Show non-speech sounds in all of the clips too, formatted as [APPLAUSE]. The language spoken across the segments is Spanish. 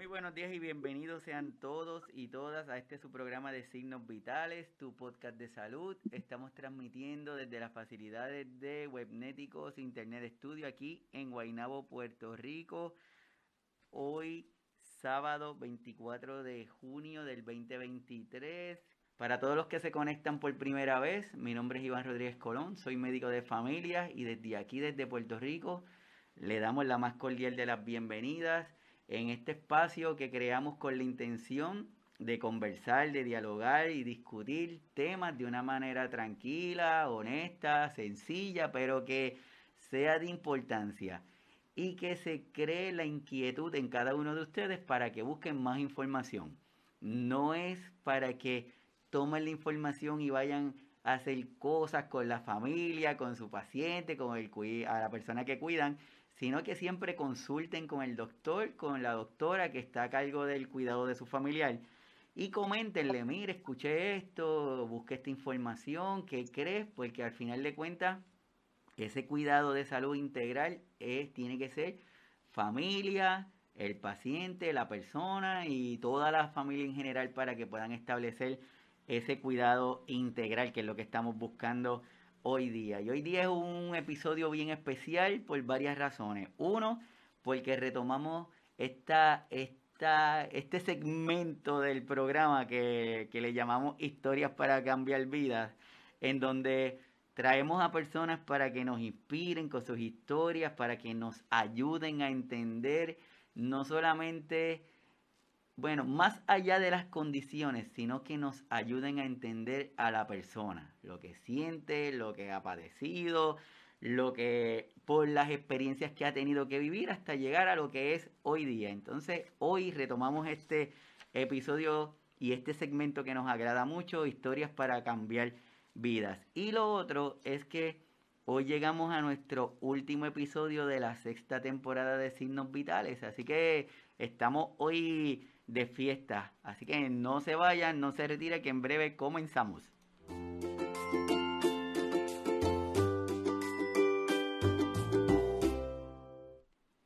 Muy buenos días y bienvenidos sean todos y todas a este su programa de Signos Vitales, tu podcast de salud. Estamos transmitiendo desde las facilidades de Webnéticos Internet Studio aquí en Guaynabo, Puerto Rico. Hoy, sábado 24 de junio del 2023. Para todos los que se conectan por primera vez, mi nombre es Iván Rodríguez Colón, soy médico de familia y desde aquí, desde Puerto Rico, le damos la más cordial de las bienvenidas en este espacio que creamos con la intención de conversar, de dialogar y discutir temas de una manera tranquila, honesta, sencilla, pero que sea de importancia y que se cree la inquietud en cada uno de ustedes para que busquen más información. No es para que tomen la información y vayan a hacer cosas con la familia, con su paciente, con el, a la persona que cuidan, sino que siempre consulten con el doctor, con la doctora que está a cargo del cuidado de su familiar y coméntenle, mire, escuché esto, busque esta información, ¿qué crees? Porque al final de cuentas, ese cuidado de salud integral tiene que ser familia, el paciente, la persona y toda la familia en general para que puedan establecer ese cuidado integral que es lo que estamos buscando hoy día. Y hoy día es un episodio bien especial por varias razones. Uno, porque retomamos esta, esta, este segmento del programa que, que le llamamos Historias para cambiar vidas, en donde traemos a personas para que nos inspiren con sus historias, para que nos ayuden a entender no solamente bueno, más allá de las condiciones, sino que nos ayuden a entender a la persona, lo que siente, lo que ha padecido, lo que por las experiencias que ha tenido que vivir hasta llegar a lo que es hoy día. Entonces, hoy retomamos este episodio y este segmento que nos agrada mucho, historias para cambiar vidas. Y lo otro es que hoy llegamos a nuestro último episodio de la sexta temporada de Signos Vitales, así que estamos hoy de fiesta. Así que no se vayan, no se retire, que en breve comenzamos.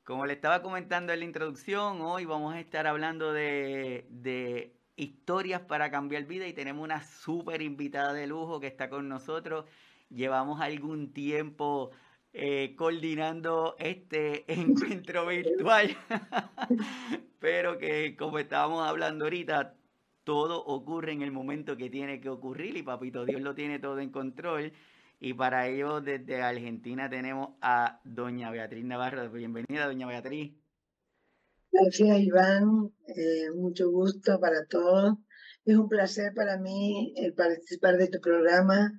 Como le estaba comentando en la introducción, hoy vamos a estar hablando de, de historias para cambiar vida y tenemos una súper invitada de lujo que está con nosotros. Llevamos algún tiempo eh, coordinando este [LAUGHS] encuentro virtual, [LAUGHS] pero que como estábamos hablando ahorita, todo ocurre en el momento que tiene que ocurrir y Papito Dios lo tiene todo en control. Y para ello desde Argentina tenemos a doña Beatriz Navarro. Bienvenida, doña Beatriz. Gracias, Iván. Eh, mucho gusto para todos. Es un placer para mí el participar de tu programa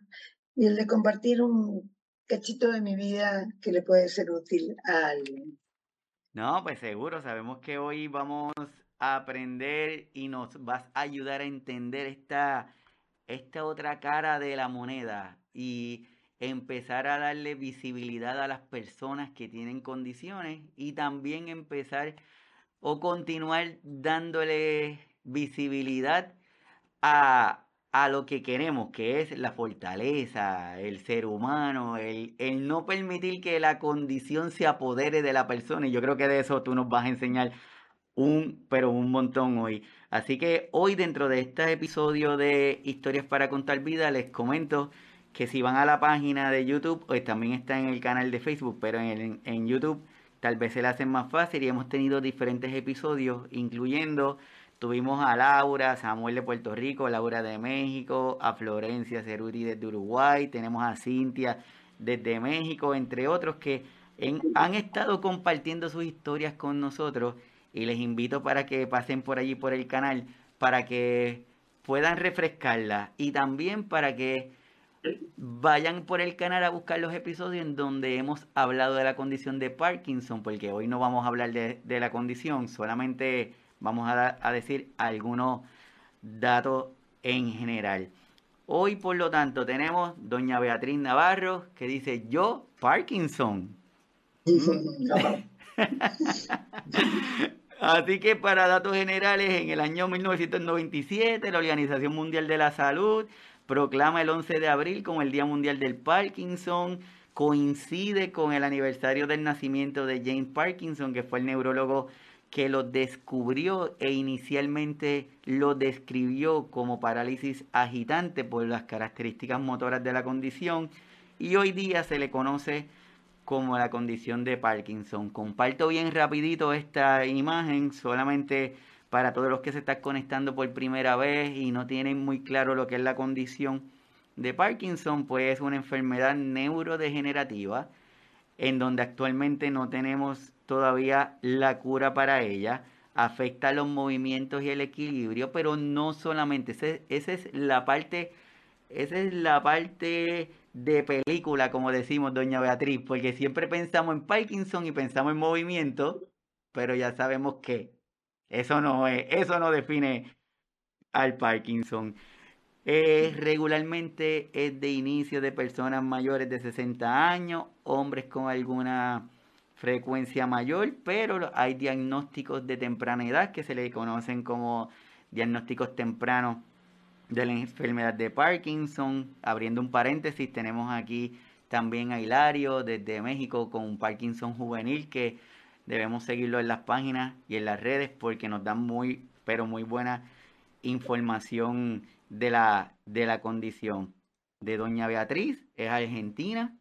y el de compartir un cachito de mi vida que le puede ser útil a alguien. No, pues seguro, sabemos que hoy vamos a aprender y nos vas a ayudar a entender esta, esta otra cara de la moneda y empezar a darle visibilidad a las personas que tienen condiciones y también empezar o continuar dándole visibilidad a a lo que queremos, que es la fortaleza, el ser humano, el, el, no permitir que la condición se apodere de la persona. Y yo creo que de eso tú nos vas a enseñar un, pero un montón hoy. Así que hoy dentro de este episodio de Historias para contar vida, les comento que si van a la página de YouTube, pues también está en el canal de Facebook, pero en, en YouTube tal vez se le hacen más fácil y hemos tenido diferentes episodios, incluyendo Tuvimos a Laura, Samuel de Puerto Rico, Laura de México, a Florencia Ceruti desde Uruguay, tenemos a Cintia desde México, entre otros que han estado compartiendo sus historias con nosotros y les invito para que pasen por allí por el canal para que puedan refrescarla y también para que vayan por el canal a buscar los episodios en donde hemos hablado de la condición de Parkinson, porque hoy no vamos a hablar de, de la condición, solamente Vamos a, decir algunos datos en general. Hoy, por lo tanto, tenemos doña Beatriz Navarro que dice yo, Parkinson. [LAUGHS] Así que para datos generales, en el año 1997 la Organización Mundial de la Salud proclama el 11 de abril como el Día Mundial del Parkinson. Coincide con el aniversario del nacimiento de James Parkinson, que fue el neurólogo que lo descubrió e inicialmente lo describió como parálisis agitante por las características motoras de la condición y hoy día se le conoce como la condición de Parkinson. Comparto bien rapidito esta imagen solamente para todos los que se están conectando por primera vez y no tienen muy claro lo que es la condición de Parkinson, pues es una enfermedad neurodegenerativa en donde actualmente no tenemos todavía la cura para ella, afecta los movimientos y el equilibrio, pero no solamente, esa es la parte, esa es la parte de película, como decimos doña Beatriz, porque siempre pensamos en Parkinson y pensamos en movimiento, pero ya sabemos que eso no es, eso no define al Parkinson. Eh, regularmente es de inicio de personas mayores de 60 años, hombres con alguna frecuencia mayor, pero hay diagnósticos de temprana edad que se le conocen como diagnósticos tempranos de la enfermedad de Parkinson. Abriendo un paréntesis, tenemos aquí también a Hilario desde México con un Parkinson juvenil que debemos seguirlo en las páginas y en las redes porque nos dan muy, pero muy buena información de la, de la condición. De Doña Beatriz, es argentina,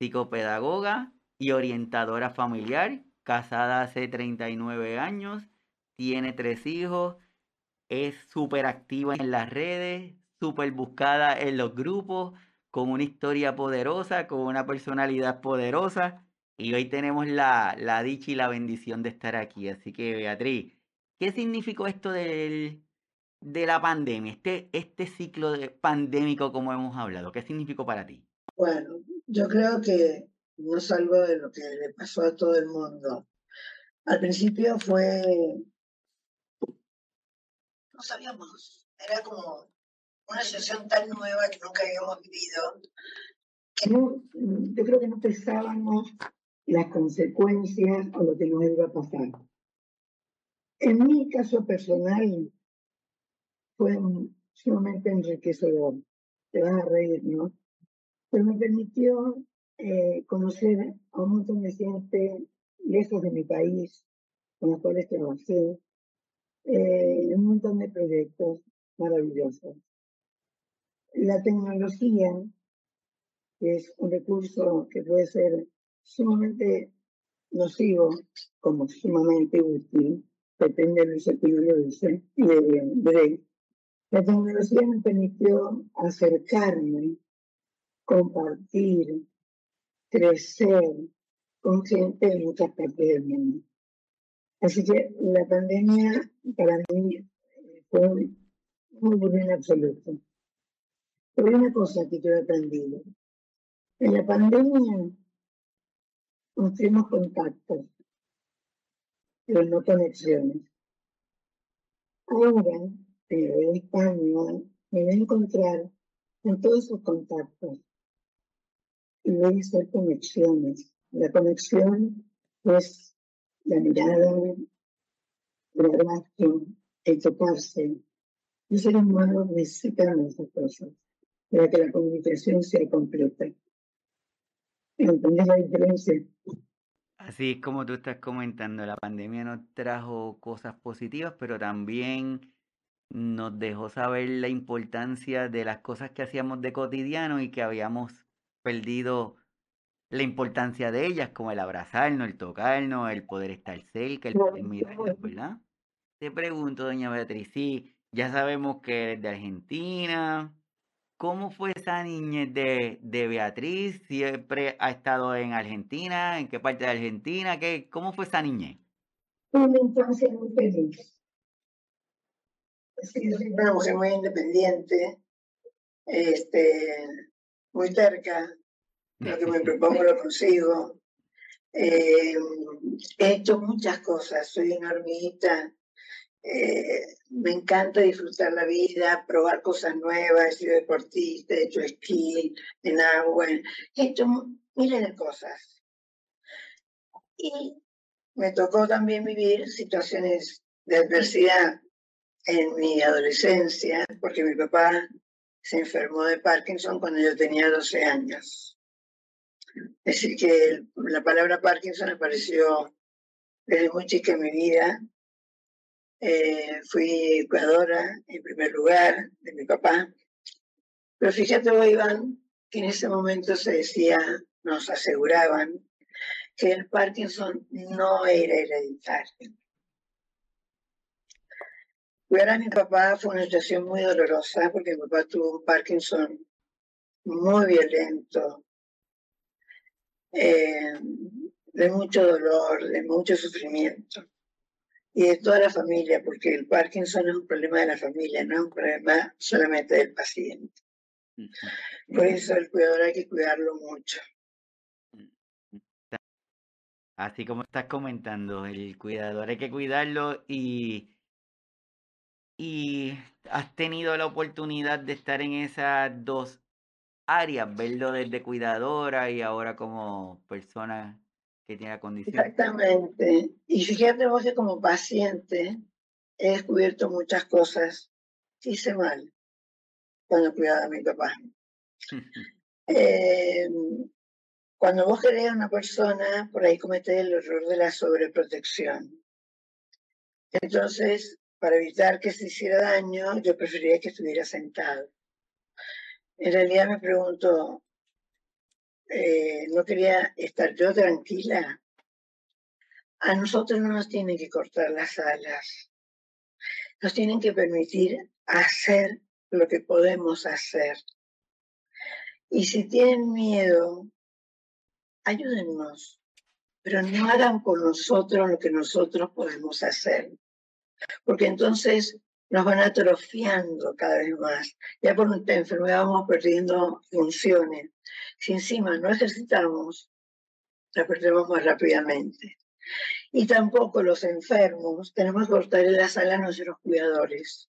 psicopedagoga, y orientadora familiar, casada hace 39 años, tiene tres hijos, es súper activa en las redes, súper buscada en los grupos, con una historia poderosa, con una personalidad poderosa. Y hoy tenemos la, la dicha y la bendición de estar aquí. Así que, Beatriz, ¿qué significó esto del, de la pandemia, este, este ciclo de pandémico como hemos hablado? ¿Qué significó para ti? Bueno, yo creo que no salvo de lo que le pasó a todo el mundo. Al principio fue, no sabíamos, era como una situación tan nueva que nunca habíamos vivido, que no, yo creo que no pensábamos las consecuencias o lo que nos iba a pasar. En mi caso personal fue sumamente enriquecedor. Te vas a reír, ¿no? Pero me permitió eh, conocer a un montón de gente lejos de mi país, con los cuales trabajé, eh, un montón de proyectos maravillosos. La tecnología, que es un recurso que puede ser sumamente nocivo como sumamente útil, depende del uso que lo use, y de, la tecnología me permitió acercarme, compartir, crecer con gente en muchas partes del mundo. Así que la pandemia para mí fue muy buena en absoluto. Pero hay una cosa que yo he aprendido. En la pandemia construimos contactos, pero no conexiones. Ahora, en España, me voy a encontrar con todos esos contactos y a hacer conexiones. La conexión es la mirada, el abrazo, el tocarse. Los seres humanos necesitan esas cosas para que la comunicación sea completa. ¿Entendés la diferencia? Así es como tú estás comentando, la pandemia nos trajo cosas positivas, pero también nos dejó saber la importancia de las cosas que hacíamos de cotidiano y que habíamos perdido la importancia de ellas, como el abrazarnos, el tocarnos, el poder estar cerca, el poder mirarnos, ¿verdad? Te pregunto, doña Beatriz, sí, ya sabemos que eres de Argentina. ¿Cómo fue esa niñez de, de Beatriz? ¿Siempre ha estado en Argentina? ¿En qué parte de Argentina? ¿Qué, ¿Cómo fue esa niñez? Una infancia muy feliz. Sí, soy una mujer muy independiente. Este, muy cerca, lo que me propongo lo consigo. Eh, he hecho muchas cosas, soy una hormiguita, eh, me encanta disfrutar la vida, probar cosas nuevas, he sido deportista, he hecho esquí en agua, he hecho miles de cosas. Y me tocó también vivir situaciones de adversidad en mi adolescencia, porque mi papá se enfermó de Parkinson cuando yo tenía 12 años. Es decir, que la palabra Parkinson apareció desde muy chica en mi vida. Eh, fui cuidadora en primer lugar de mi papá. Pero fíjate, Iván, que en ese momento se decía, nos aseguraban, que el Parkinson no era hereditario. Cuidar a mi papá fue una situación muy dolorosa porque mi papá tuvo un Parkinson muy violento, eh, de mucho dolor, de mucho sufrimiento y de toda la familia, porque el Parkinson es un problema de la familia, no es un problema solamente del paciente. Por eso el cuidador hay que cuidarlo mucho. Así como estás comentando, el cuidador hay que cuidarlo y, y has tenido la oportunidad de estar en esas dos áreas, verlo desde cuidadora y ahora como persona que tiene la condición. Exactamente. Y fíjate vos que como paciente he descubierto muchas cosas que hice mal cuando cuidaba a mi papá. [LAUGHS] eh, cuando vos querés a una persona, por ahí cometés el error de la sobreprotección. Entonces, para evitar que se hiciera daño, yo preferiría que estuviera sentado. En realidad me pregunto, eh, ¿no quería estar yo tranquila? A nosotros no nos tienen que cortar las alas, nos tienen que permitir hacer lo que podemos hacer. Y si tienen miedo, ayúdennos, pero no hagan con nosotros lo que nosotros podemos hacer, porque entonces nos van atrofiando cada vez más. Ya por nuestra enfermedad vamos perdiendo funciones. Si encima no ejercitamos, la perdemos más rápidamente. Y tampoco los enfermos tenemos que cortarle la sala a nuestros cuidadores,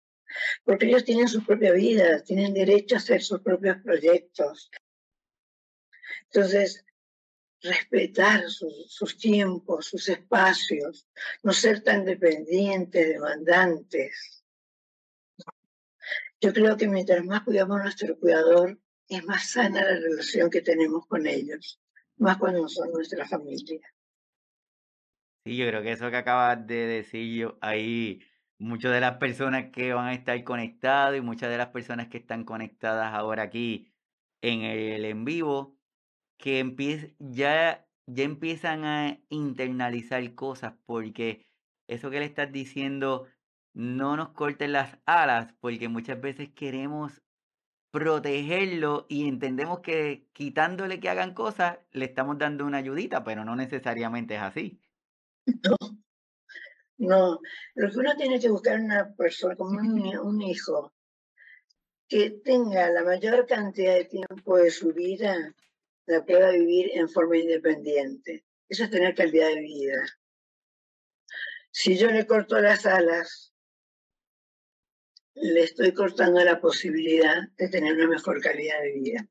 porque ellos tienen su propia vida, tienen derecho a hacer sus propios proyectos. Entonces, respetar sus, tiempos, sus espacios, no ser tan dependientes, demandantes. Yo creo que mientras más cuidamos a nuestro cuidador, es más sana la relación que tenemos con ellos, más cuando son nuestra familia. Sí, yo creo que eso que acabas de decir yo, ahí, muchas de las personas que van a estar conectadas y muchas de las personas que están conectadas ahora aquí en el en vivo, que ya, ya empiezan a internalizar cosas porque eso que le estás diciendo no nos corten las alas porque muchas veces queremos protegerlo y entendemos que quitándole que hagan cosas le estamos dando una ayudita, pero no necesariamente es así. No, no. Lo que uno tiene que buscar una persona como [LAUGHS] un hijo que tenga la mayor cantidad de tiempo de su vida la pueda vivir en forma independiente. Eso es tener calidad de vida. Si yo le corto las alas, le estoy cortando la posibilidad de tener una mejor calidad de vida.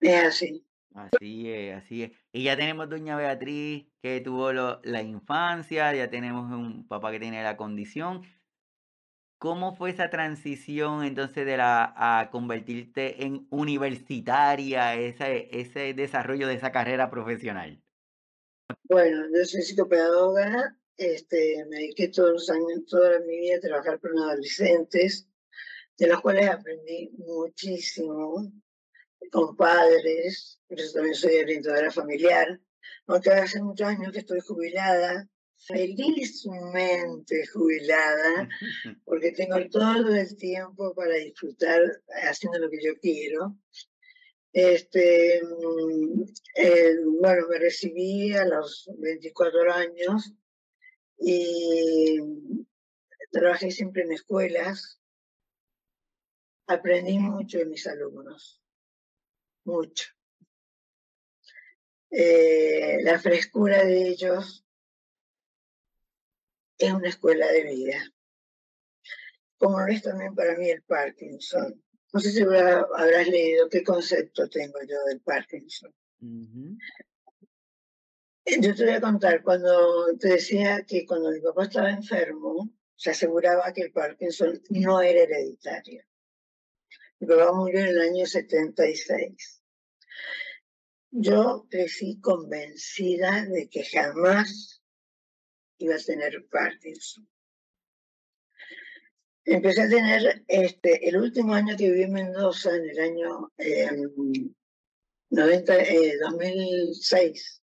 Es así. Así es, así es. Y ya tenemos doña Beatriz que tuvo la infancia, ya tenemos un papá que tiene la condición ¿Cómo fue esa transición entonces de la a convertirte en universitaria, ese, ese desarrollo de esa carrera profesional? Bueno, yo soy psicopedagoga, este, me dediqué todos los años, toda mi vida a trabajar con adolescentes, de los cuales aprendí muchísimo, con padres, por eso también soy orientadora familiar, aunque hace muchos años que estoy jubilada, felizmente jubilada, [LAUGHS] porque tengo todo el tiempo para disfrutar haciendo lo que yo quiero. Este, mm, eh, bueno, me recibí a los 24 años y trabajé siempre en escuelas. Aprendí mucho de mis alumnos, mucho. Eh, la frescura de ellos es una escuela de vida. Como lo es también para mí el Parkinson. No sé si habrás leído qué concepto tengo yo del Parkinson. Yo te voy a contar, cuando te decía que cuando mi papá estaba enfermo, se aseguraba que el Parkinson no era hereditario. Mi papá murió en el año 76. yo crecí convencida de que jamás iba a tener Parkinson. Empecé a tener, este, el último año que viví en Mendoza, en el año 90, em, 2006,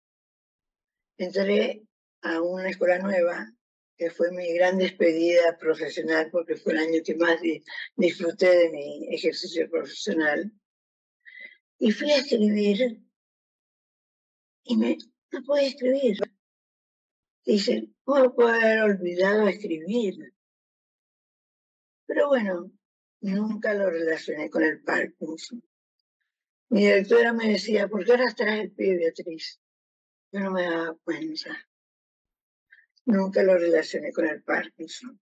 eh, entré a una escuela nueva, que fue mi gran despedida profesional, porque fue el año que más disfruté de mi ejercicio profesional. Y fui a escribir y me, no puedo escribir. Dice, ¿cómo puedo haber olvidado escribir? Pero bueno, nunca lo relacioné con el Parkinson. Mi directora me decía, ¿por qué arrastras el pie, Beatriz? Yo no me daba cuenta. Nunca lo relacioné con el Parkinson.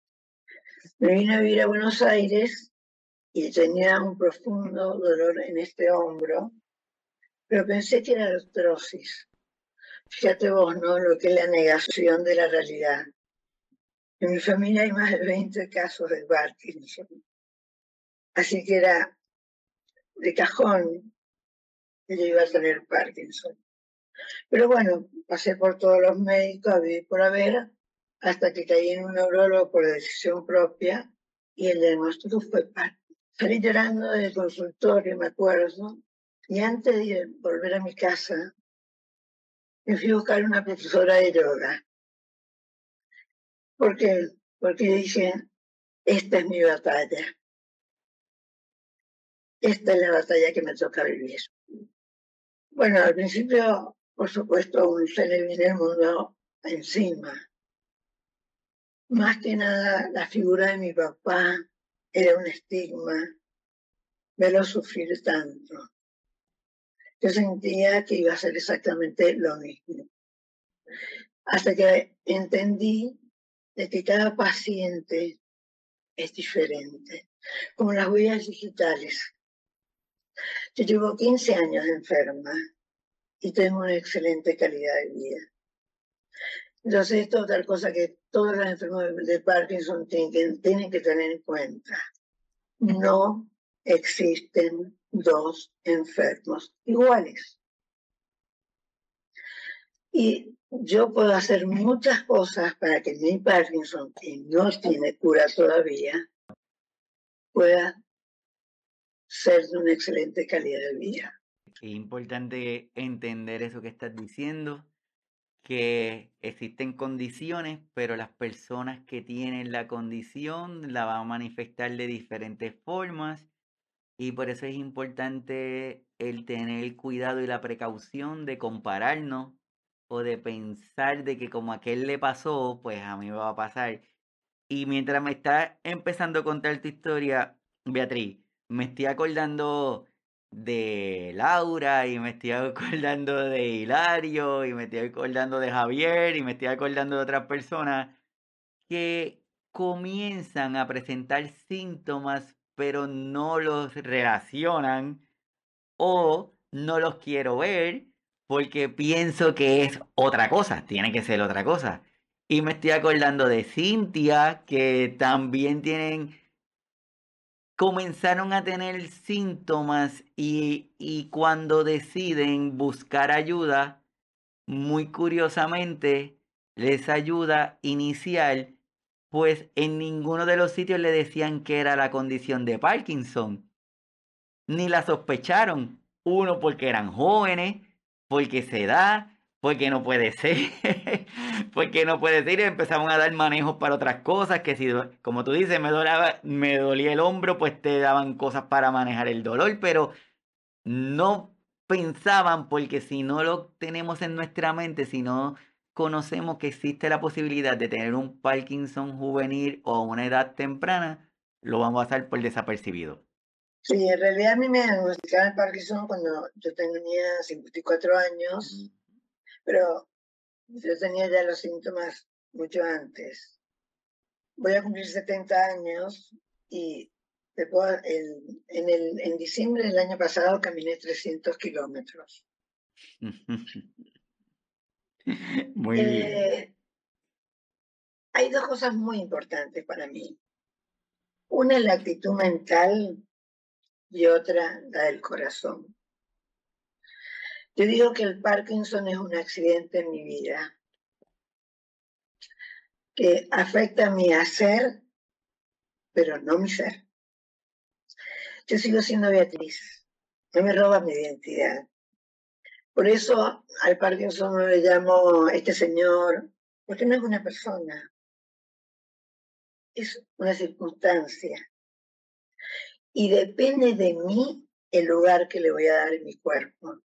Me vine a vivir a Buenos Aires y tenía un profundo dolor en este hombro, pero pensé que era artrosis. Fíjate vos, ¿no? Lo que es la negación de la realidad. En mi familia hay más de 20 casos de Parkinson. Así que era de cajón que yo iba a tener Parkinson. Pero bueno, pasé por todos los médicos a vivir por haber, hasta que caí en un neurólogo por decisión propia y el diagnóstico fue Parkinson. Salí llorando del consultorio, me acuerdo, y antes de volver a mi casa, me fui a buscar una profesora de yoga. ¿Por qué? Porque dije, esta es mi batalla. Esta es la batalla que me toca vivir. Bueno, al principio, por supuesto, un se le viene el mundo encima. Más que nada, la figura de mi papá era un estigma. Verlo sufrir tanto. Yo sentía que iba a ser exactamente lo mismo. Hasta que entendí de que cada paciente es diferente, como las huellas digitales. Yo llevo 15 años enferma y tengo una excelente calidad de vida. Entonces, esto es otra cosa que todos los enfermos de Parkinson tienen que, tienen que tener en cuenta. No existen dos enfermos iguales. Y yo puedo hacer muchas cosas para que mi Parkinson, que no tiene cura todavía, pueda ser de una excelente calidad de vida. Es importante entender eso que estás diciendo, que existen condiciones, pero las personas que tienen la condición la van a manifestar de diferentes formas y por eso es importante el tener el cuidado y la precaución de compararnos o de pensar de que como a aquel le pasó, pues a mí me va a pasar. Y mientras me está empezando a contar tu historia, Beatriz, me estoy acordando de Laura y me estoy [LAUGHS] acordando de Hilario y me estoy acordando de Javier y me estoy acordando de otras personas que comienzan a presentar síntomas pero no los relacionan o no los quiero ver porque pienso que es otra cosa, tiene que ser otra cosa. Y me estoy acordando de Cintia, que también tienen, comenzaron a tener síntomas y, y cuando deciden buscar ayuda, muy curiosamente, les ayuda inicial pues en ninguno de los sitios le decían que era la condición de Parkinson. Ni la sospecharon. Uno porque eran jóvenes, porque se da, porque no puede [LAUGHS] ser, porque no puede ser. Y empezaron a dar manejos para otras cosas, que si, como tú dices, me, me dolía el hombro, pues te daban cosas para manejar el dolor, pero no pensaban, porque si no lo tenemos en nuestra mente, si no conocemos que existe la posibilidad de tener un Parkinson juvenil o a una edad temprana, lo vamos a hacer por desapercibido. Sí, en realidad a mí me diagnosticaron el Parkinson cuando yo tenía 54 años, pero yo tenía ya los síntomas mucho antes. Voy a cumplir 70 años y en, el, en diciembre del año pasado caminé 300 kilómetros. [LAUGHS] [LAUGHS] Muy bien. Eh, hay dos cosas muy importantes para mí. Una es la actitud mental y otra la del corazón. Yo digo que el Parkinson es un accidente en mi vida que afecta mi hacer, pero no mi ser. Yo sigo siendo Beatriz, no me roba mi identidad. Por eso al Parkinson no le llamo este señor, porque no es una persona, es una circunstancia. Y depende de mí el lugar que le voy a dar en mi cuerpo.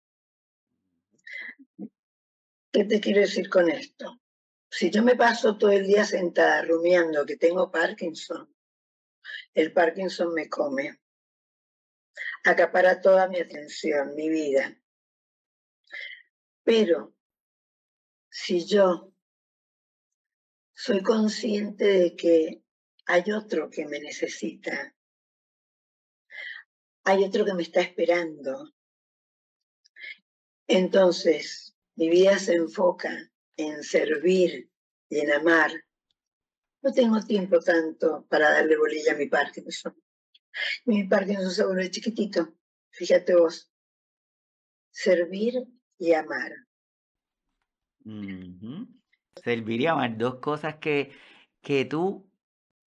¿Qué te quiero decir con esto? Si yo me paso todo el día sentada rumiando que tengo Parkinson, el Parkinson me come, acapara toda mi atención, mi vida. Pero si yo soy consciente de que hay otro que me necesita, hay otro que me está esperando, entonces mi vida se enfoca en servir y en amar. No tengo tiempo tanto para darle bolilla a mi Parkinson. Mi Parkinson se vuelve chiquitito. Fíjate vos. Servir y amar. Servir y amar, dos cosas que, que tú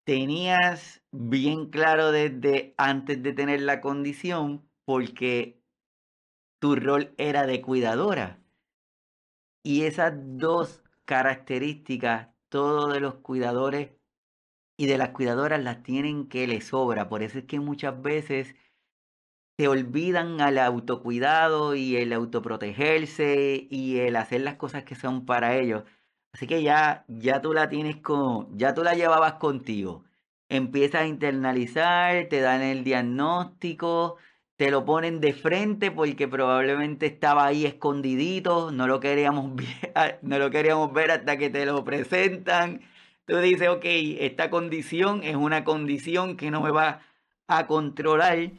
tenías bien claro desde antes de tener la condición, porque tu rol era de cuidadora. Y esas dos características, todos de los cuidadores y de las cuidadoras las tienen que les sobra. Por eso es que muchas veces se olvidan al autocuidado y el autoprotegerse y el hacer las cosas que son para ellos. Así que ya, ya tú la tienes con, ya tú la llevabas contigo. Empiezas a internalizar, te dan el diagnóstico, te lo ponen de frente porque probablemente estaba ahí escondidito, no lo queríamos [LAUGHS] ver, no lo queríamos ver hasta que te lo presentan. Tú dices, ok, esta condición es una condición que no me va a controlar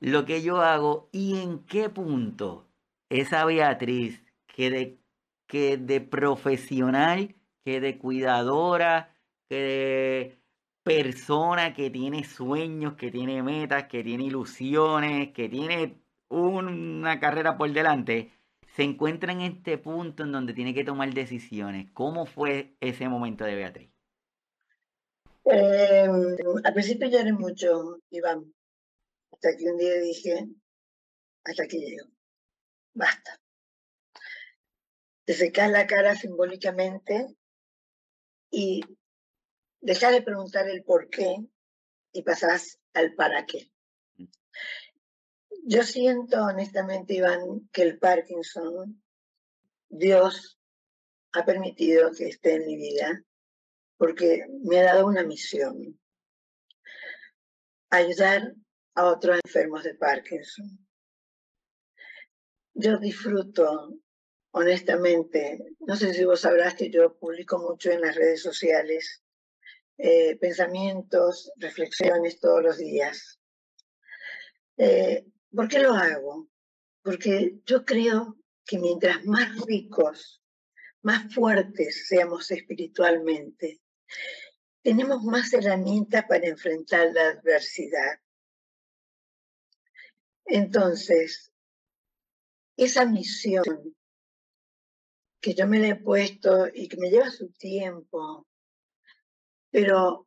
lo que yo hago y en qué punto esa Beatriz que de, que de profesional, que de cuidadora, que de persona que tiene sueños, que tiene metas, que tiene ilusiones, que tiene una carrera por delante, se encuentra en este punto en donde tiene que tomar decisiones. ¿Cómo fue ese momento de Beatriz? Eh, al principio lloré mucho, Iván. Hasta que un día dije, hasta aquí llego, basta. Te secas la cara simbólicamente y dejas de preguntar el por qué y pasás al para qué. Yo siento honestamente, Iván, que el Parkinson, Dios ha permitido que esté en mi vida porque me ha dado una misión. Ayudar a otros enfermos de Parkinson. Yo disfruto, honestamente, no sé si vos sabrás que yo publico mucho en las redes sociales, eh, pensamientos, reflexiones todos los días. Eh, ¿Por qué lo hago? Porque yo creo que mientras más ricos, más fuertes seamos espiritualmente, tenemos más herramientas para enfrentar la adversidad. Entonces, esa misión que yo me la he puesto y que me lleva su tiempo, pero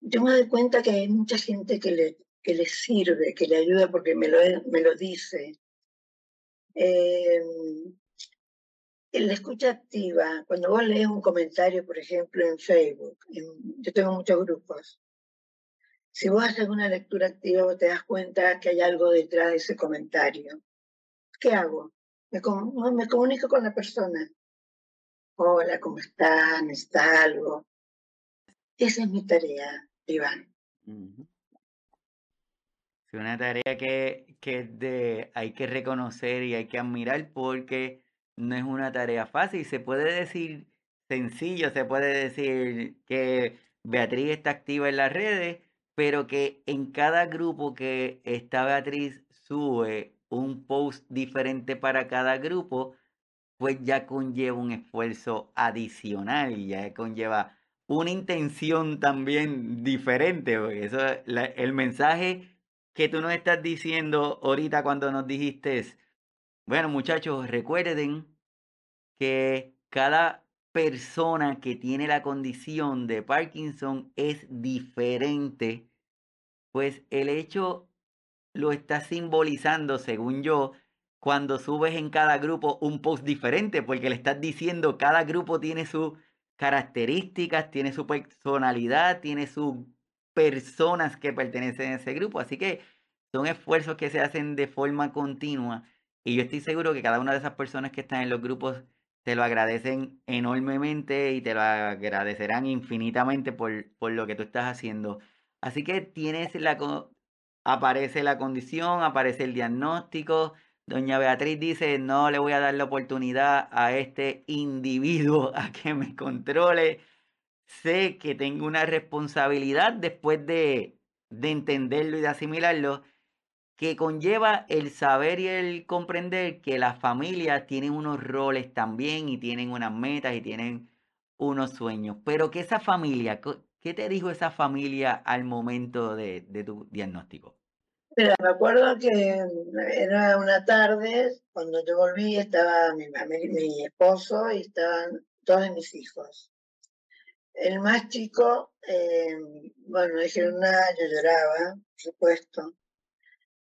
yo me doy cuenta que hay mucha gente que le, que le sirve, que le ayuda porque me lo, me lo dice. Eh, la escucha activa, cuando vos lees un comentario, por ejemplo, en Facebook, yo tengo muchos grupos, si vos haces una lectura activa, vos te das cuenta que hay algo detrás de ese comentario. ¿Qué hago? Me, comunico con la persona. Hola, ¿cómo están? ¿Está algo? Esa es mi tarea, Iván. Es una tarea que, que de, hay que reconocer y hay que admirar porque no es una tarea fácil. Se puede decir sencillo, se puede decir que Beatriz está activa en las redes, pero que en cada grupo que esta Beatriz sube un post diferente para cada grupo, pues ya conlleva un esfuerzo adicional y ya conlleva una intención también diferente. Eso, el mensaje que tú nos estás diciendo ahorita cuando nos dijiste Bueno, muchachos, recuerden que cada persona que tiene la condición de Parkinson es diferente, pues el hecho lo está simbolizando, según yo, cuando subes en cada grupo un post diferente, porque le estás diciendo cada grupo tiene sus características, tiene su personalidad, tiene sus personas que pertenecen a ese grupo. Así que son esfuerzos que se hacen de forma continua y yo estoy seguro que cada una de esas personas que están en los grupos te lo agradecen enormemente y te lo agradecerán infinitamente por, por lo que tú estás haciendo. Así que tienes la, aparece la condición, aparece el diagnóstico. Doña Beatriz dice, no le voy a dar la oportunidad a este individuo a que me controle. Sé que tengo una responsabilidad después de, de entenderlo y de asimilarlo, que conlleva el saber y el comprender que las familias tienen unos roles también y tienen unas metas y tienen unos sueños. Pero que esa familia, ¿Qué te dijo esa familia al momento de, tu diagnóstico? Mira, me acuerdo que era una tarde, cuando yo volví estaba mi, mi esposo y estaban todos mis hijos. El más chico, eh, bueno, dijeron nada, yo lloraba, por supuesto.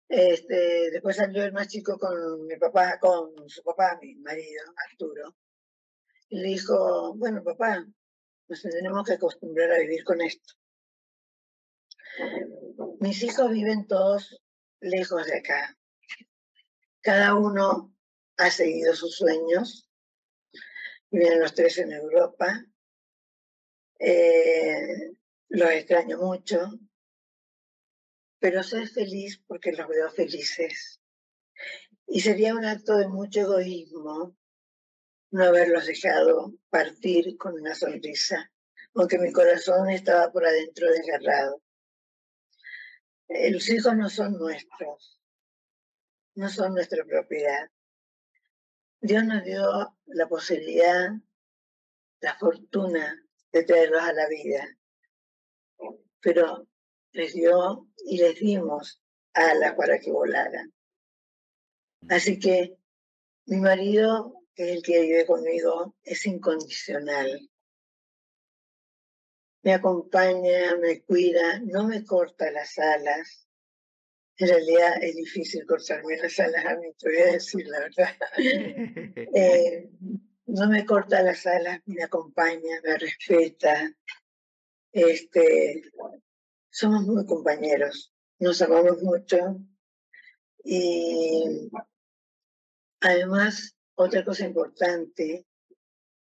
Este, después salió el más chico con mi papá, con su papá, mi marido, Arturo. Y le dijo, bueno, papá, nos tenemos que acostumbrar a vivir con esto. Mis hijos viven todos lejos de acá. Cada uno ha seguido sus sueños. Viven los tres en Europa. Eh, los extraño mucho, pero soy feliz porque los veo felices. Y sería un acto de mucho egoísmo no haberlos dejado partir con una sonrisa, aunque mi corazón estaba por adentro desgarrado. Eh, los hijos no son nuestros, no son nuestra propiedad. Dios nos dio la posibilidad, la fortuna de traerlos a la vida, pero les dio y les dimos alas para que volaran. Así que mi marido que es el que vive conmigo, es incondicional. Me acompaña, me cuida, no me corta las alas. En realidad es difícil cortarme las alas a mí, te voy a decir la verdad. [LAUGHS] Eh, no me corta las alas, me acompaña, me respeta. Este, somos muy compañeros, nos amamos mucho y además otra cosa importante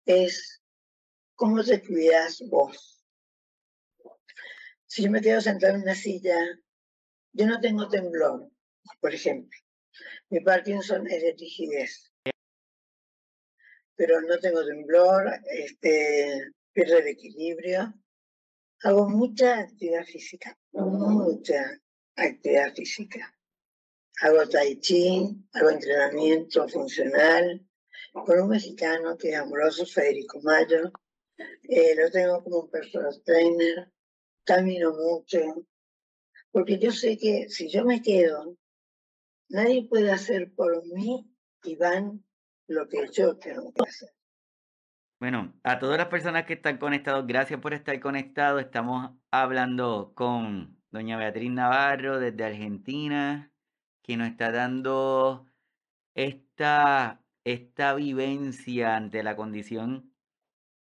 es cómo te cuidas vos. Si yo me quedo sentado en una silla, yo no tengo temblor, por ejemplo. Mi Parkinson es de rigidez. Pero no tengo temblor, este, pierdo el equilibrio. Hago mucha actividad física, mucha actividad física hago tai chi, hago entrenamiento funcional con un mexicano que es amoroso, Federico Mayo. Eh, lo tengo como un personal trainer, camino mucho, porque yo sé que si yo me quedo, nadie puede hacer por mí, Iván, lo que yo tengo que hacer. Bueno, a todas las personas que están conectados, gracias por estar conectados. Estamos hablando con doña Beatriz Navarro desde Argentina que nos está dando esta, esta vivencia ante la condición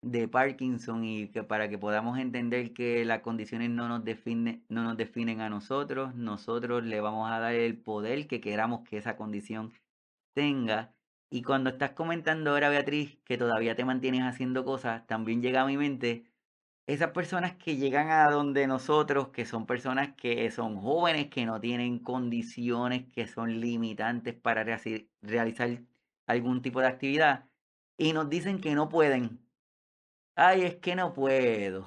de Parkinson y que para que podamos entender que las condiciones no nos, define, no nos definen a nosotros, nosotros le vamos a dar el poder que queramos que esa condición tenga. Y cuando estás comentando ahora, Beatriz, que todavía te mantienes haciendo cosas, también llega a mi mente esas personas que llegan a donde nosotros, que son personas que son jóvenes, que no tienen condiciones, que son limitantes para realizar algún tipo de actividad, y nos dicen que no pueden. Ay, es que no puedo.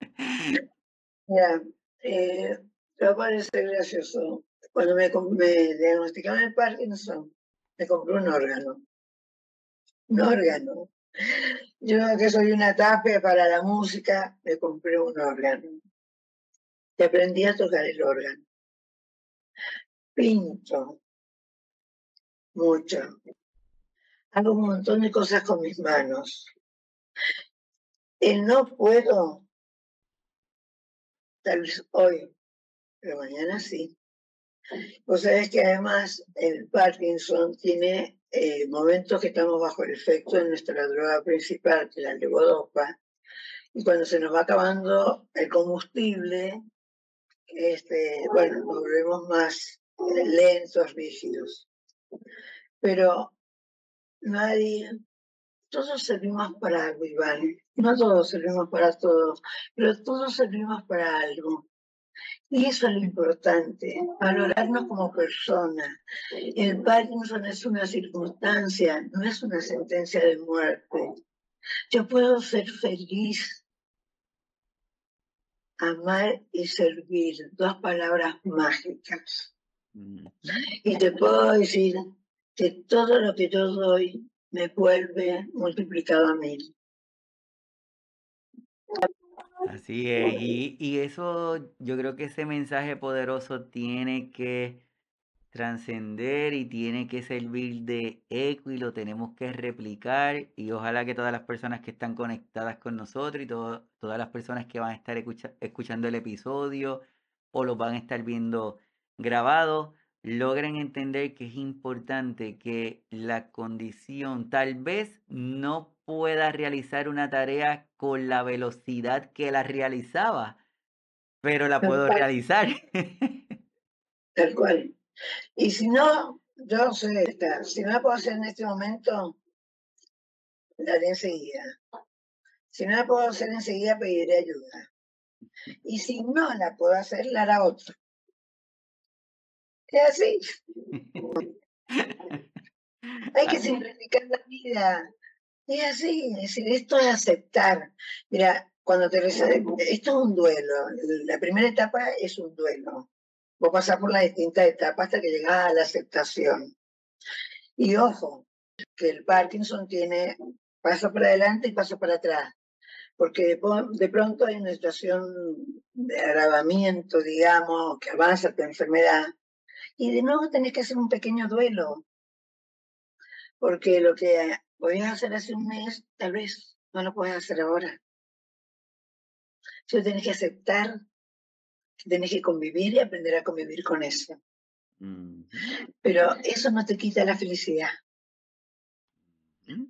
[LAUGHS] Ya, eh, me parece gracioso. Cuando me, me diagnosticaron el Parkinson, me compré un órgano. Un órgano. Yo que soy una tapia para la música, me compré un órgano. Y aprendí a tocar el órgano. Pinto. mucho. Hago un montón de cosas con mis manos. El no puedo, tal vez hoy, pero mañana sí. Vos sabés que además el Parkinson tiene eh, momentos que estamos bajo el efecto de nuestra droga principal, que es la levodopa, y cuando se nos va acabando el combustible, este, bueno, nos volvemos más lentos, rígidos. Pero nadie, todos servimos para algo, Iván. No todos servimos para todos, pero todos servimos para algo. Y eso es lo importante, valorarnos como personas. El Parkinson es una circunstancia, no es una sentencia de muerte. Yo puedo ser feliz, amar y servir, dos palabras mágicas. Y te puedo decir que todo lo que yo doy me vuelve multiplicado a mil. Así es, y, y eso, yo creo que ese mensaje poderoso tiene que trascender y tiene que servir de eco y lo tenemos que replicar y ojalá que todas las personas que están conectadas con nosotros y todas las personas que van a estar escuchando el episodio o lo van a estar viendo grabado logren entender que es importante que la condición tal vez no pueda realizar una tarea con la velocidad que la realizaba, pero la puedo realizar. [LAUGHS] Tal cual. Y si no, yo sé, si no la puedo hacer en este momento, la haré enseguida. Si no la puedo hacer enseguida, pediré ayuda. Y si no la puedo hacer, la hará otro. Es así. [LAUGHS] Hay que simplificar la vida. Es así, es decir, esto es aceptar. Mira, cuando te esto es un duelo. La primera etapa es un duelo. Vos pasás por las distintas etapas hasta que llegas a la aceptación. Y ojo, que el Parkinson tiene paso para adelante y paso para atrás. Porque de pronto hay una situación de agravamiento, digamos, que avanza tu enfermedad, y de nuevo tenés que hacer un pequeño duelo, porque lo que podías hacer hace un mes, tal vez no lo puedes hacer ahora. Yo tenés que aceptar, tenés que convivir y aprender a convivir con eso. Pero eso no te quita la felicidad.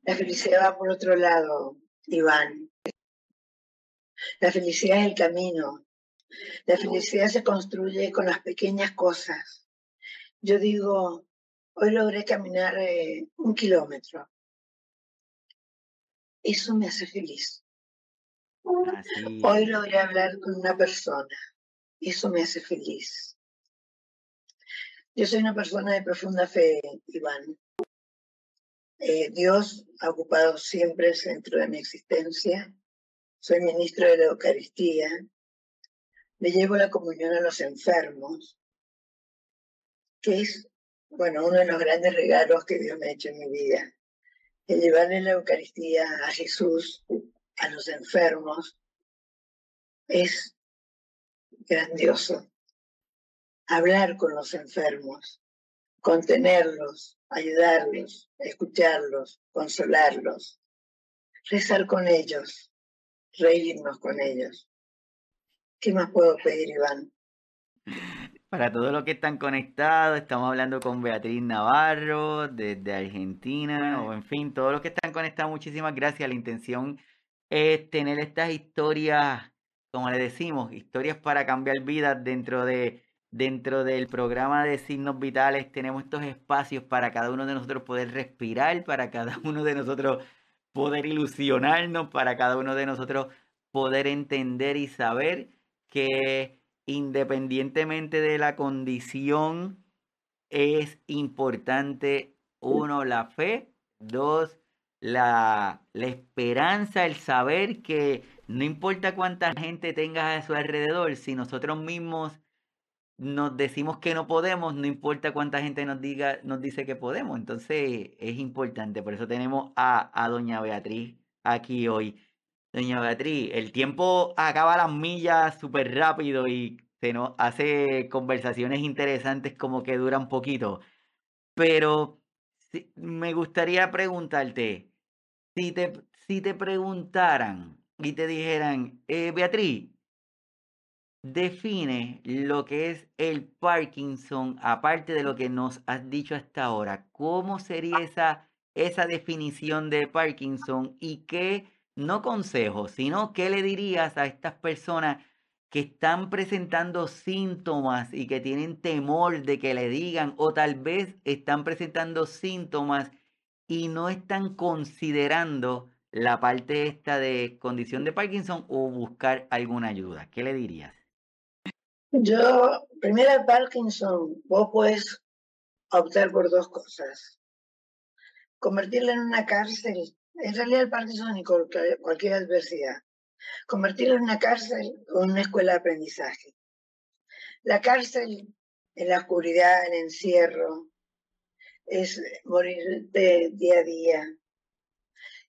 La felicidad va por otro lado, Iván. La felicidad es el camino. La felicidad se construye con las pequeñas cosas yo digo, hoy logré caminar eh, un kilómetro. Eso me hace feliz. [LAUGHS] Hoy logré hablar con una persona. Eso me hace feliz. Yo soy una persona de profunda fe, Iván. Eh, Dios ha ocupado siempre el centro de mi existencia. Soy ministro de la Eucaristía. Le llevo la comunión a los enfermos que es, bueno, uno de los grandes regalos que Dios me ha hecho en mi vida. El llevarle la Eucaristía a Jesús, a los enfermos, es grandioso. Hablar con los enfermos, contenerlos, ayudarlos, escucharlos, consolarlos, rezar con ellos, reírnos con ellos. ¿Qué más puedo pedir, Iván? [LAUGHS] Para todos los que están conectados, estamos hablando con Beatriz Navarro desde Argentina, o en fin, todos los que están conectados, muchísimas gracias. La intención es tener estas historias, como le decimos, historias para cambiar vidas dentro de dentro del programa de signos vitales. Tenemos estos espacios para cada uno de nosotros poder respirar, para cada [LAUGHS] uno de nosotros poder ilusionarnos, para cada uno de nosotros poder entender y saber que independientemente de la condición, es importante, uno, la fe, dos, la, la, esperanza, el saber que no importa cuánta gente tengas a su alrededor, si nosotros mismos nos decimos que no podemos, no importa cuánta gente nos diga, nos dice que podemos. Entonces es importante. Por eso tenemos a, a doña Beatriz aquí hoy. Doña Beatriz, el tiempo acaba las millas súper rápido y se nos hace conversaciones interesantes como que duran poquito. Pero me gustaría preguntarte, si te, si te preguntaran y te dijeran, eh, Beatriz, define lo que es el Parkinson, aparte de lo que nos has dicho hasta ahora. ¿Cómo sería esa, esa definición de Parkinson y qué, no consejos, sino qué le dirías a estas personas que están presentando síntomas y que tienen temor de que le digan o tal vez están presentando síntomas y no están considerando la parte esta de condición de Parkinson o buscar alguna ayuda? ¿Qué le dirías? Yo, primero Parkinson, vos puedes optar por dos cosas. Convertirlo en una cárcel, en realidad el Parkinson y cualquier, adversidad. Convertirlo en una cárcel o en una escuela de aprendizaje. La cárcel, en la oscuridad, en encierro, es morir de día a día.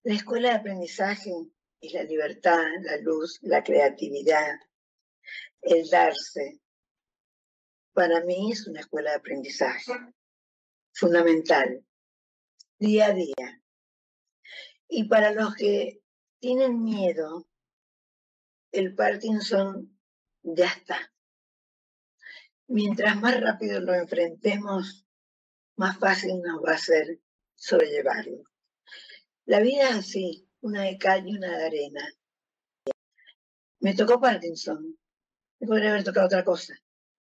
La escuela de aprendizaje es la libertad, la luz, la creatividad, el darse. Para mí es una escuela de aprendizaje fundamental, día a día. Y para los que tienen miedo, el Parkinson ya está. Mientras más rápido lo enfrentemos, más fácil nos va a ser sobrellevarlo. La vida es así, una de cal y una de arena. Me tocó Parkinson, me podría haber tocado otra cosa.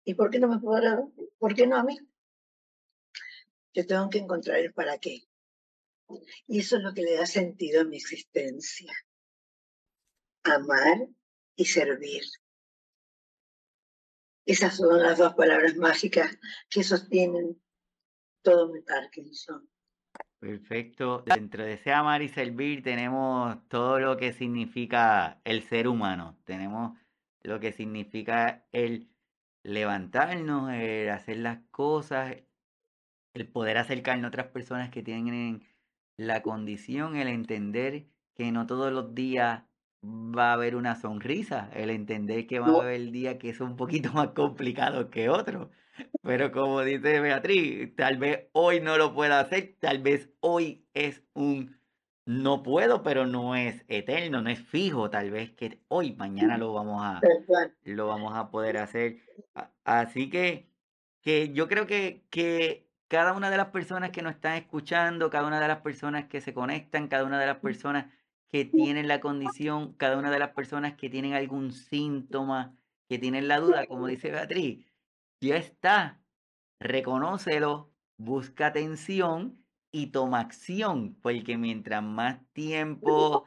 ¿Y por qué no me podrá, por qué no a mí? Yo tengo que encontrar el para qué. Y eso es lo que le da sentido a mi existencia. Amar y servir. Esas son las dos palabras mágicas que sostienen todo mi Parkinson. Perfecto. Dentro de ese amar y servir tenemos todo lo que significa el ser humano. Tenemos lo que significa el levantarnos, el hacer las cosas, el poder acercarnos a otras personas que tienen la condición, el entender que no todos los días va a haber una sonrisa, el entender que va a haber días que son un poquito [LAUGHS] más complicados que otros. Pero como dice Beatriz, tal vez hoy no lo pueda hacer, tal vez hoy es un no puedo, pero no es eterno, no es fijo, tal vez que hoy, mañana lo vamos a, lo vamos a poder hacer. Así que, que yo creo que, que cada una de las personas que nos están escuchando, cada una de las personas que se conectan, cada una de las personas que tienen la condición, cada una de las personas que tienen algún síntoma, que tienen la duda, como dice Beatriz, ya está, reconócelo, busca atención y toma acción, porque mientras más tiempo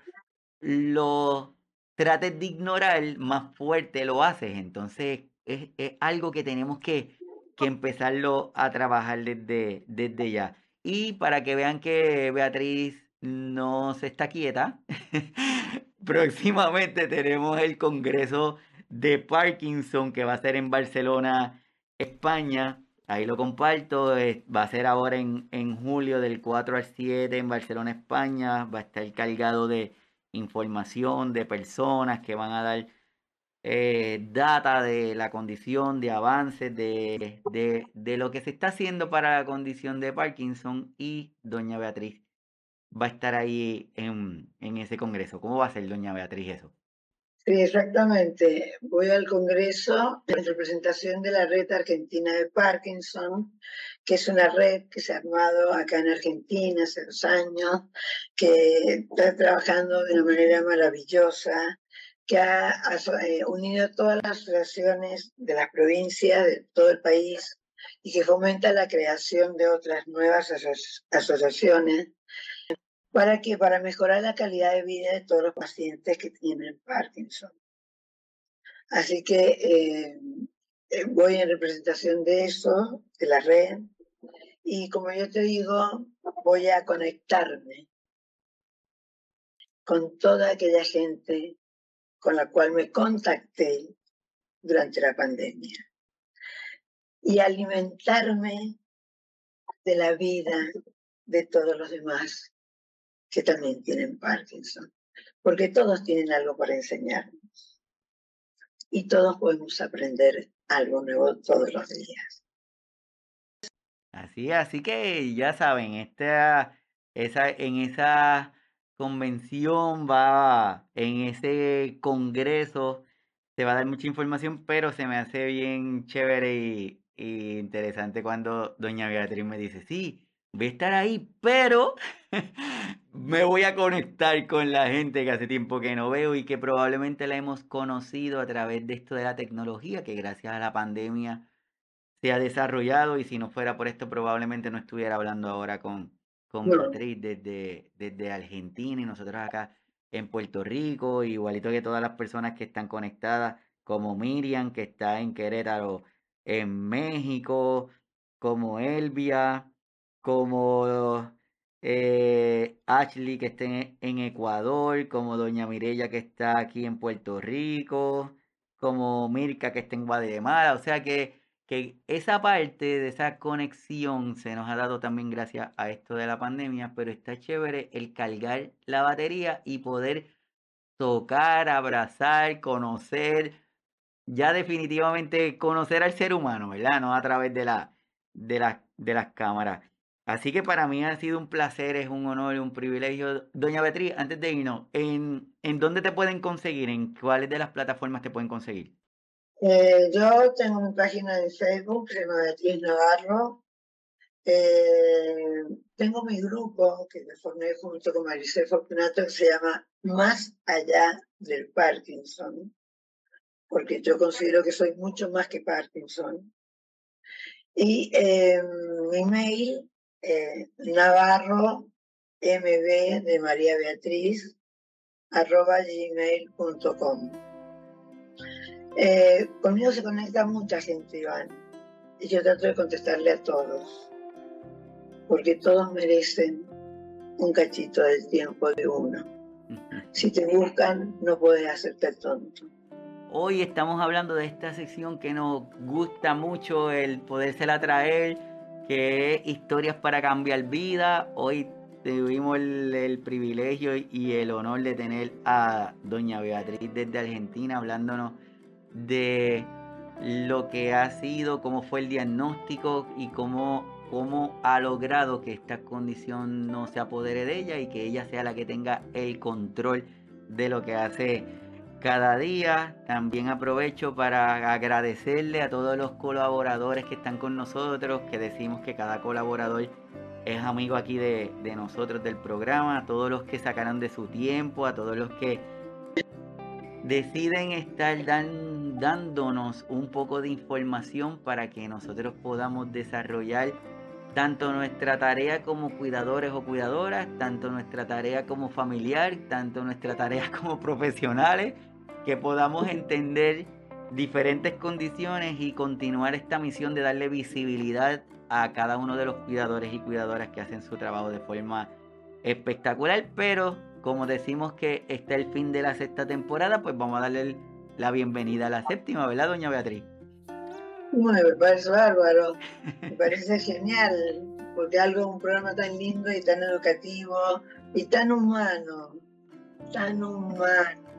lo trates de ignorar, más fuerte lo haces. Entonces es, algo que tenemos que, que, empezarlo a trabajar desde, desde ya. Y para que vean que Beatriz no se está quieta, [LAUGHS] próximamente tenemos el Congreso de Parkinson que va a ser en Barcelona, España. Ahí lo comparto. va a ser ahora en, en julio del 4 al 7 en Barcelona, España. Va a estar cargado de información de personas que van a dar eh, data de la condición, de avances, de, de, de, lo que se está haciendo para la condición de Parkinson y doña Beatriz va a estar ahí en, en ese congreso. ¿Cómo va a ser doña Beatriz eso? Sí, exactamente. Voy al Congreso en representación de la Red Argentina de Parkinson, que es una red que se ha armado acá en Argentina hace dos años, que está trabajando de una manera maravillosa, que ha, eh, unido todas las asociaciones de las provincias, de todo el país, y que fomenta la creación de otras nuevas asociaciones ¿Para qué? Para mejorar la calidad de vida de todos los pacientes que tienen Parkinson. Así que eh, eh, voy en representación de eso, de la red, y como yo te digo, voy a conectarme con toda aquella gente con la cual me contacté durante la pandemia y alimentarme de la vida de todos los demás que también tienen Parkinson, porque todos tienen algo para enseñarnos y todos podemos aprender algo nuevo todos los días. Así, así que ya saben, esta, esa, en esa convención va, en ese congreso, se va a dar mucha información, pero se me hace bien chévere y, interesante cuando doña Beatriz me dice, sí, voy a estar ahí, pero [LAUGHS] me voy a conectar con la gente que hace tiempo que no veo y que probablemente la hemos conocido a través de esto de la tecnología, que gracias a la pandemia se ha desarrollado y si no fuera por esto probablemente no estuviera hablando ahora con, con Beatriz desde, desde Argentina y nosotros acá en Puerto Rico, igualito que todas las personas que están conectadas, como Miriam, que está en Querétaro, en México, como Elvia, como eh, Ashley que está en, Ecuador, como Doña Mirella que está aquí en Puerto Rico, como Mirka que está en Guatemala, o sea que, que esa parte de esa conexión se nos ha dado también gracias a esto de la pandemia, pero está chévere el cargar la batería y poder tocar, abrazar, conocer, ya definitivamente conocer al ser humano, ¿verdad? No a través de, la, de, de las cámaras. Así que para mí ha sido un placer, es un honor un privilegio. Doña Beatriz, antes de irnos, ¿en, ¿en dónde te pueden conseguir? ¿En cuáles de las plataformas te pueden conseguir? Eh, yo tengo mi página de Facebook, llama Beatriz Navarro. Eh, tengo mi grupo que me formé junto con Maricel Fortunato que se llama Más allá del Parkinson, porque yo considero que soy mucho más que Parkinson. Y eh, mi mail Navarro MB de María Beatriz arroba gmail.com. Eh, conmigo se conecta mucha gente, Iván, y yo trato de contestarle a todos, porque todos merecen un cachito del tiempo de uno. Si te buscan, no puedes hacerte tonto. Hoy estamos hablando de esta sección que nos gusta mucho el podérsela traer que es Historias para Cambiar Vida. Hoy tuvimos el, privilegio y el honor de tener a doña Beatriz desde Argentina hablándonos de lo que ha sido, cómo fue el diagnóstico y cómo, cómo ha logrado que esta condición no se apodere de ella y que ella sea la que tenga el control de lo que hace cada día. También aprovecho para agradecerle a todos los colaboradores que están con nosotros, que decimos que cada colaborador es amigo aquí de, nosotros del programa, a todos los que sacaron de su tiempo, a todos los que deciden estar dándonos un poco de información para que nosotros podamos desarrollar tanto nuestra tarea como cuidadores o cuidadoras, tanto nuestra tarea como familiar, tanto nuestra tarea [LAUGHS] como profesionales que podamos entender diferentes condiciones y continuar esta misión de darle visibilidad a cada uno de los cuidadores y cuidadoras que hacen su trabajo de forma espectacular. Pero como decimos que está el fin de la sexta temporada, pues vamos a darle la bienvenida a la séptima, ¿verdad, doña Beatriz? Bueno, me parece bárbaro, me parece genial, porque algo, un programa tan lindo y tan educativo y tan humano, tan humano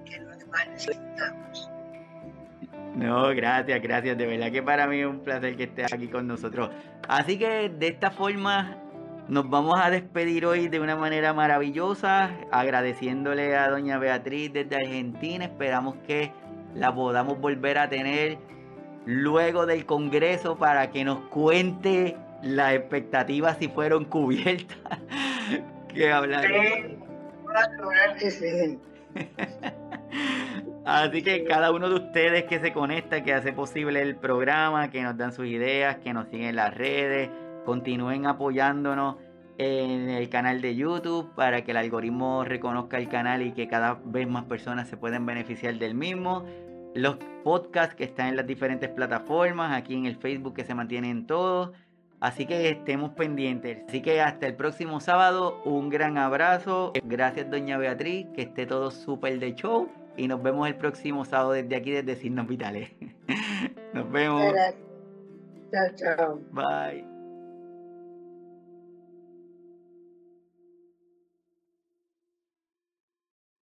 no, gracias, gracias. De verdad que para mí es un placer que estés aquí con nosotros. Así que de esta forma nos vamos a despedir hoy de una manera maravillosa, agradeciéndole a doña Beatriz desde Argentina. Esperamos que la podamos volver a tener luego del Congreso para que nos cuente las expectativas si fueron cubiertas. [LAUGHS] que hablar. [LAUGHS] Así que cada uno de ustedes que se conecta, que hace posible el programa, que nos dan sus ideas, que nos siguen en las redes, continúen apoyándonos en el canal de YouTube para que el algoritmo reconozca el canal y que cada vez más personas se puedan beneficiar del mismo. Los podcasts que están en las diferentes plataformas, aquí en el Facebook que se mantienen todos. Así que estemos pendientes. Así que hasta el próximo sábado, un gran abrazo. Gracias, doña Beatriz, que esté todo súper de show y nos vemos el próximo sábado desde aquí, desde Signos Vitales. [LAUGHS] nos vemos. Chao, chao. Bye.